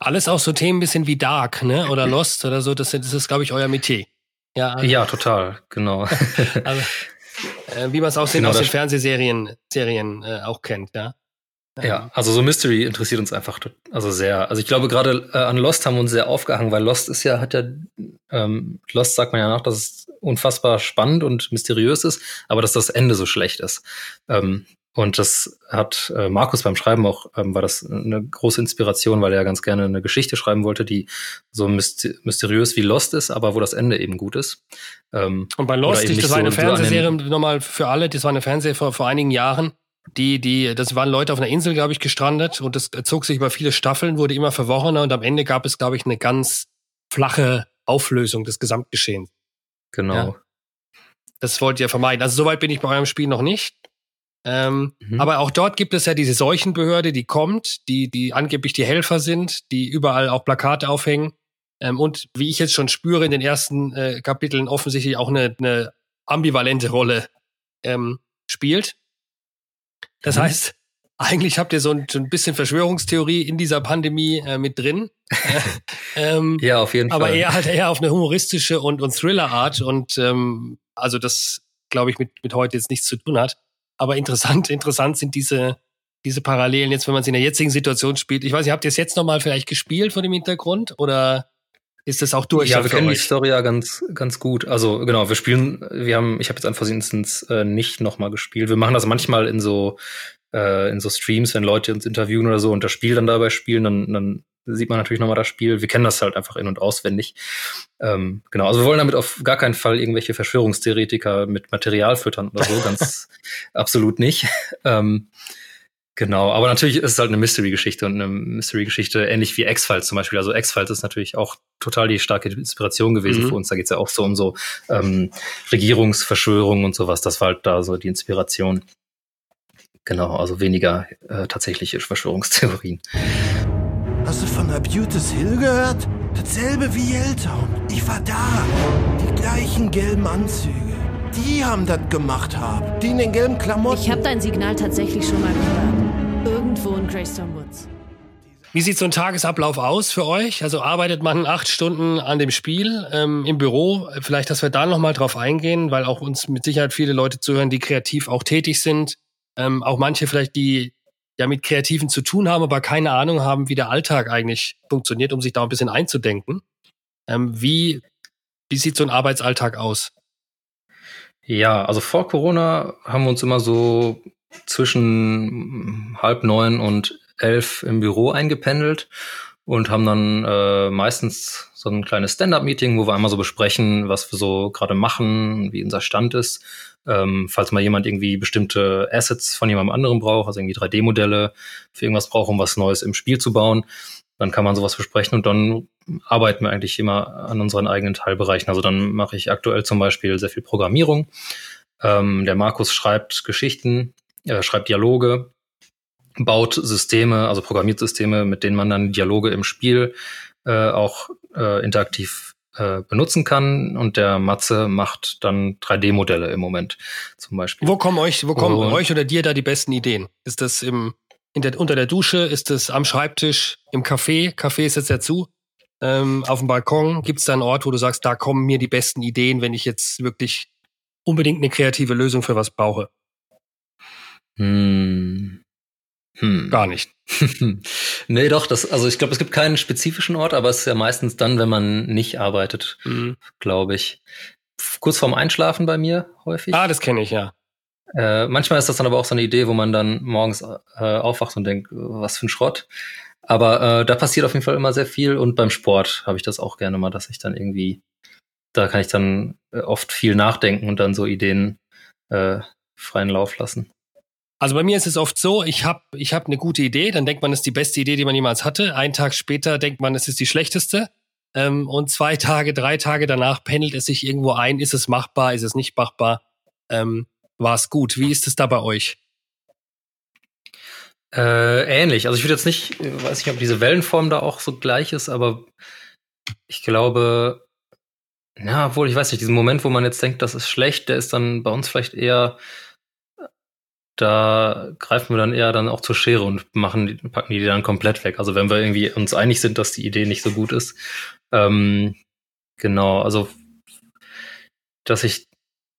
Alles auch so Themen ein bisschen wie Dark, ne? Oder Lost oder so. Das, das ist, glaube ich, euer Metier. Ja, also, ja total, genau. also, äh, wie man es den, genau, aus den Fernsehserien Serien, äh, auch kennt, ja. Ja, also so Mystery interessiert uns einfach also sehr. Also ich glaube gerade äh, an Lost haben wir uns sehr aufgehangen, weil Lost ist ja hat ja ähm, Lost sagt man ja nach, dass es unfassbar spannend und mysteriös ist, aber dass das Ende so schlecht ist. Ähm, und das hat äh, Markus beim Schreiben auch, ähm, war das eine große Inspiration, weil er ganz gerne eine Geschichte schreiben wollte, die so mysteriös wie Lost ist, aber wo das Ende eben gut ist. Ähm, und bei Lost, ich, das war eine so, Fernsehserie, nochmal für alle, das war eine Fernsehserie vor, vor einigen Jahren. Die, die, das waren Leute auf einer Insel, glaube ich, gestrandet und das zog sich über viele Staffeln, wurde immer verworrener und am Ende gab es, glaube ich, eine ganz flache Auflösung des Gesamtgeschehens. Genau. Ja. Das wollt ihr vermeiden. Also soweit bin ich bei eurem Spiel noch nicht. Ähm, mhm. Aber auch dort gibt es ja diese Seuchenbehörde, die kommt, die, die angeblich die Helfer sind, die überall auch Plakate aufhängen. Ähm, und wie ich jetzt schon spüre in den ersten äh, Kapiteln offensichtlich auch eine, eine ambivalente Rolle ähm, spielt. Das mhm. heißt, eigentlich habt ihr so ein, so ein, bisschen Verschwörungstheorie in dieser Pandemie äh, mit drin. ähm, ja, auf jeden aber Fall. Aber eher halt eher auf eine humoristische und, und Thriller-Art und ähm, also das, glaube ich, mit, mit heute jetzt nichts zu tun hat. Aber interessant, interessant sind diese, diese Parallelen jetzt, wenn man sie in der jetzigen Situation spielt. Ich weiß nicht, habt ihr es jetzt nochmal vielleicht gespielt vor dem Hintergrund oder ist das auch durch? Ja, wir kennen die Story ja ganz, ganz gut. Also genau, wir spielen, wir haben, ich habe jetzt einfach Instance äh, nicht nochmal gespielt. Wir machen das manchmal in so äh, in so Streams, wenn Leute uns interviewen oder so und das Spiel dann dabei spielen, dann, dann sieht man natürlich nochmal das Spiel. Wir kennen das halt einfach in- und auswendig. Ähm, genau, also wir wollen damit auf gar keinen Fall irgendwelche Verschwörungstheoretiker mit Material füttern oder so, ganz absolut nicht. Ähm, genau, aber natürlich ist es halt eine Mystery-Geschichte und eine Mystery-Geschichte ähnlich wie X-Files zum Beispiel. Also X-Files ist natürlich auch total die starke Inspiration gewesen mhm. für uns. Da geht's ja auch so um so ähm, Regierungsverschwörungen und sowas. Das war halt da so die Inspiration. Genau, also weniger äh, tatsächliche Verschwörungstheorien. Hast du von Abutus Hill gehört? Dasselbe wie Yelltown. Ich war da. Die gleichen gelben Anzüge. Die haben das gemacht haben. Die in den gelben Klamotten. Ich habe dein Signal tatsächlich schon mal gehört. Irgendwo in Greystone Woods. Wie sieht so ein Tagesablauf aus für euch? Also arbeitet man acht Stunden an dem Spiel ähm, im Büro? Vielleicht, dass wir da nochmal drauf eingehen, weil auch uns mit Sicherheit viele Leute zuhören, die kreativ auch tätig sind. Ähm, auch manche vielleicht, die ja mit Kreativen zu tun haben, aber keine Ahnung haben, wie der Alltag eigentlich funktioniert, um sich da ein bisschen einzudenken. Ähm, wie, wie sieht so ein Arbeitsalltag aus? Ja, also vor Corona haben wir uns immer so zwischen halb neun und elf im Büro eingependelt und haben dann äh, meistens so ein kleines Stand-up-Meeting, wo wir einmal so besprechen, was wir so gerade machen, wie unser Stand ist ähm, falls mal jemand irgendwie bestimmte Assets von jemandem anderen braucht, also irgendwie 3D-Modelle für irgendwas braucht, um was Neues im Spiel zu bauen, dann kann man sowas besprechen und dann arbeiten wir eigentlich immer an unseren eigenen Teilbereichen. Also dann mache ich aktuell zum Beispiel sehr viel Programmierung. Ähm, der Markus schreibt Geschichten, äh, schreibt Dialoge, baut Systeme, also programmiert Systeme, mit denen man dann Dialoge im Spiel äh, auch äh, interaktiv äh, benutzen kann. Und der Matze macht dann 3D-Modelle im Moment zum Beispiel. Wo kommen euch, wo kommen und, euch oder dir da die besten Ideen? Ist das im, der, unter der Dusche? Ist das am Schreibtisch? Im Café? Café ist jetzt ja zu. Ähm, auf dem Balkon? Gibt es da einen Ort, wo du sagst, da kommen mir die besten Ideen, wenn ich jetzt wirklich unbedingt eine kreative Lösung für was brauche? Hm. Hm. Gar nicht. nee, doch, das, also ich glaube, es gibt keinen spezifischen Ort, aber es ist ja meistens dann, wenn man nicht arbeitet, mhm. glaube ich. Kurz vorm Einschlafen bei mir häufig. Ah, das kenne ich, ja. Äh, manchmal ist das dann aber auch so eine Idee, wo man dann morgens äh, aufwacht und denkt, was für ein Schrott. Aber äh, da passiert auf jeden Fall immer sehr viel und beim Sport habe ich das auch gerne mal, dass ich dann irgendwie, da kann ich dann äh, oft viel nachdenken und dann so Ideen äh, freien Lauf lassen. Also bei mir ist es oft so, ich habe ich hab eine gute Idee, dann denkt man, es ist die beste Idee, die man jemals hatte. Einen Tag später denkt man, es ist die schlechteste. Ähm, und zwei Tage, drei Tage danach pendelt es sich irgendwo ein, ist es machbar, ist es nicht machbar, ähm, war es gut. Wie ist es da bei euch? Äh, ähnlich. Also ich würde jetzt nicht, weiß nicht, ob diese Wellenform da auch so gleich ist, aber ich glaube, Ja, obwohl ich weiß nicht, diesen Moment, wo man jetzt denkt, das ist schlecht, der ist dann bei uns vielleicht eher, da greifen wir dann eher dann auch zur Schere und machen, packen die dann komplett weg. Also wenn wir irgendwie uns einig sind, dass die Idee nicht so gut ist. Ähm, genau, also dass ich,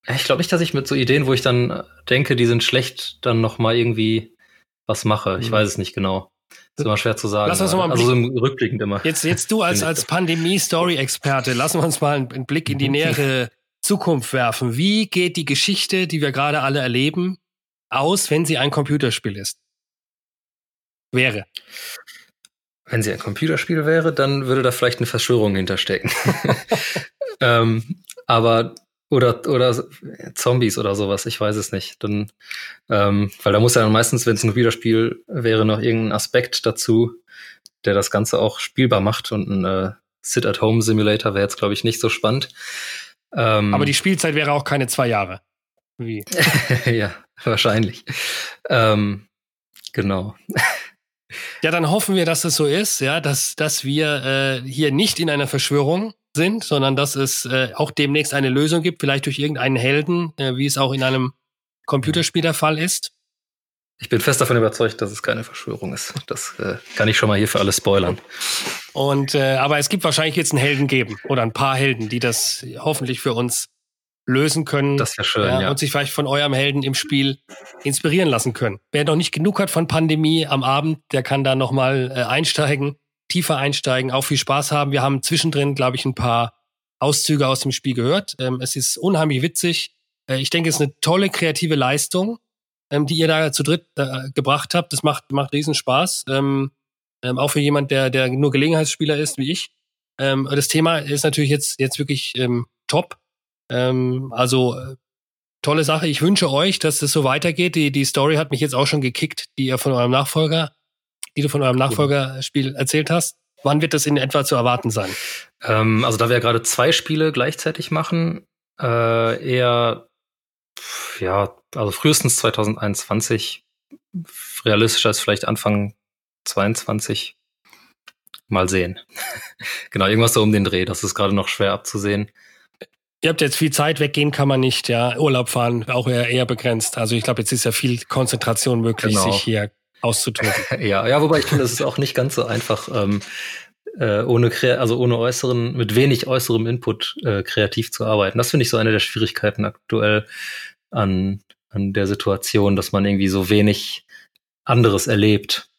ich glaube nicht, dass ich mit so Ideen, wo ich dann denke, die sind schlecht, dann noch mal irgendwie was mache. Ich mhm. weiß es nicht genau. Ist immer schwer zu sagen. Lass uns mal also so im Rückblickend immer. Jetzt, jetzt du als, als Pandemie-Story-Experte, lassen wir uns mal einen Blick in die nähere Zukunft werfen. Wie geht die Geschichte, die wir gerade alle erleben, aus, wenn sie ein Computerspiel ist? Wäre. Wenn sie ein Computerspiel wäre, dann würde da vielleicht eine Verschwörung hinterstecken. ähm, aber oder, oder Zombies oder sowas, ich weiß es nicht. Dann, ähm, weil da muss ja dann meistens, wenn es ein Computerspiel wäre, noch irgendein Aspekt dazu, der das Ganze auch spielbar macht. Und ein äh, Sit-at-Home-Simulator wäre jetzt, glaube ich, nicht so spannend. Ähm, Aber die Spielzeit wäre auch keine zwei Jahre. Wie? ja, wahrscheinlich. Ähm, genau. Ja, dann hoffen wir, dass es so ist, ja, dass, dass wir äh, hier nicht in einer Verschwörung sind, sondern dass es äh, auch demnächst eine Lösung gibt, vielleicht durch irgendeinen Helden, äh, wie es auch in einem Computerspiel der Fall ist. Ich bin fest davon überzeugt, dass es keine Verschwörung ist. Das äh, kann ich schon mal hier für alle spoilern. Und äh, aber es gibt wahrscheinlich jetzt einen Helden geben oder ein paar Helden, die das hoffentlich für uns lösen können. Das wäre schön, ja, ja. Und sich vielleicht von eurem Helden im Spiel inspirieren lassen können. Wer noch nicht genug hat von Pandemie am Abend, der kann da noch mal äh, einsteigen tiefer einsteigen, auch viel Spaß haben. Wir haben zwischendrin, glaube ich, ein paar Auszüge aus dem Spiel gehört. Ähm, es ist unheimlich witzig. Äh, ich denke, es ist eine tolle kreative Leistung, ähm, die ihr da zu dritt äh, gebracht habt. Das macht, macht riesen Spaß. Ähm, ähm auch für jemand, der, der nur Gelegenheitsspieler ist, wie ich. Ähm, das Thema ist natürlich jetzt, jetzt wirklich ähm, also äh, tolle Sache. Ich wünsche euch, dass es das so weitergeht. Die, die Story hat mich jetzt auch schon gekickt, die ihr von eurem Nachfolger die du von eurem Nachfolgerspiel erzählt hast. Wann wird das in etwa zu erwarten sein? Ähm, also da wir ja gerade zwei Spiele gleichzeitig machen, äh, eher ja, also frühestens 2021, realistischer ist vielleicht Anfang 22. Mal sehen. genau, irgendwas so um den Dreh. Das ist gerade noch schwer abzusehen. Ihr habt jetzt viel Zeit, weggehen kann man nicht, ja. Urlaub fahren auch eher, eher begrenzt. Also ich glaube, jetzt ist ja viel Konzentration möglich, genau. sich hier auszutoben. ja, ja, wobei ich finde, es ist auch nicht ganz so einfach, ähm, äh, ohne also ohne äußeren, mit wenig äußerem Input äh, kreativ zu arbeiten. Das finde ich so eine der Schwierigkeiten aktuell an, an der Situation, dass man irgendwie so wenig anderes erlebt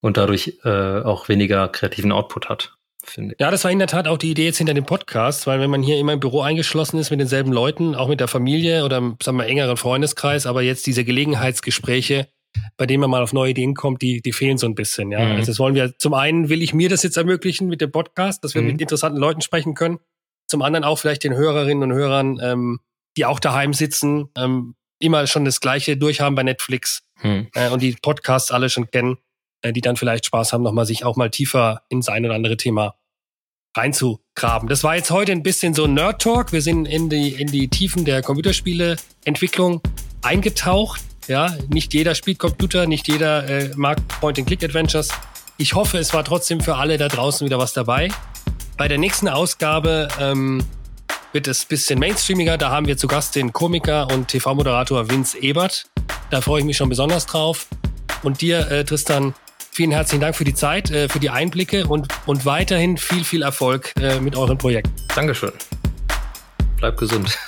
und dadurch äh, auch weniger kreativen Output hat. Finde Ja, das war in der Tat auch die Idee jetzt hinter dem Podcast, weil wenn man hier immer im Büro eingeschlossen ist mit denselben Leuten, auch mit der Familie oder sagen wir engeren Freundeskreis, aber jetzt diese Gelegenheitsgespräche, bei denen man mal auf neue Ideen kommt, die, die fehlen so ein bisschen. Ja, mhm. also das wollen wir. Zum einen will ich mir das jetzt ermöglichen mit dem Podcast, dass wir mhm. mit interessanten Leuten sprechen können. Zum anderen auch vielleicht den Hörerinnen und Hörern, ähm, die auch daheim sitzen, ähm, immer schon das Gleiche durchhaben bei Netflix mhm. äh, und die Podcasts alle schon kennen, die dann vielleicht Spaß haben, nochmal sich auch mal tiefer ins ein oder andere Thema reinzugraben. Das war jetzt heute ein bisschen so Nerd Talk. Wir sind in die, in die Tiefen der Computerspiele-Entwicklung eingetaucht. Ja, nicht jeder spielt Computer, nicht jeder äh, mag Point-and-Click-Adventures. Ich hoffe, es war trotzdem für alle da draußen wieder was dabei. Bei der nächsten Ausgabe ähm, wird es bisschen mainstreamiger. Da haben wir zu Gast den Komiker und TV-Moderator Vince Ebert. Da freue ich mich schon besonders drauf. Und dir, äh, Tristan, vielen herzlichen Dank für die Zeit, äh, für die Einblicke und, und weiterhin viel, viel Erfolg äh, mit euren Projekten. Dankeschön. Bleib gesund.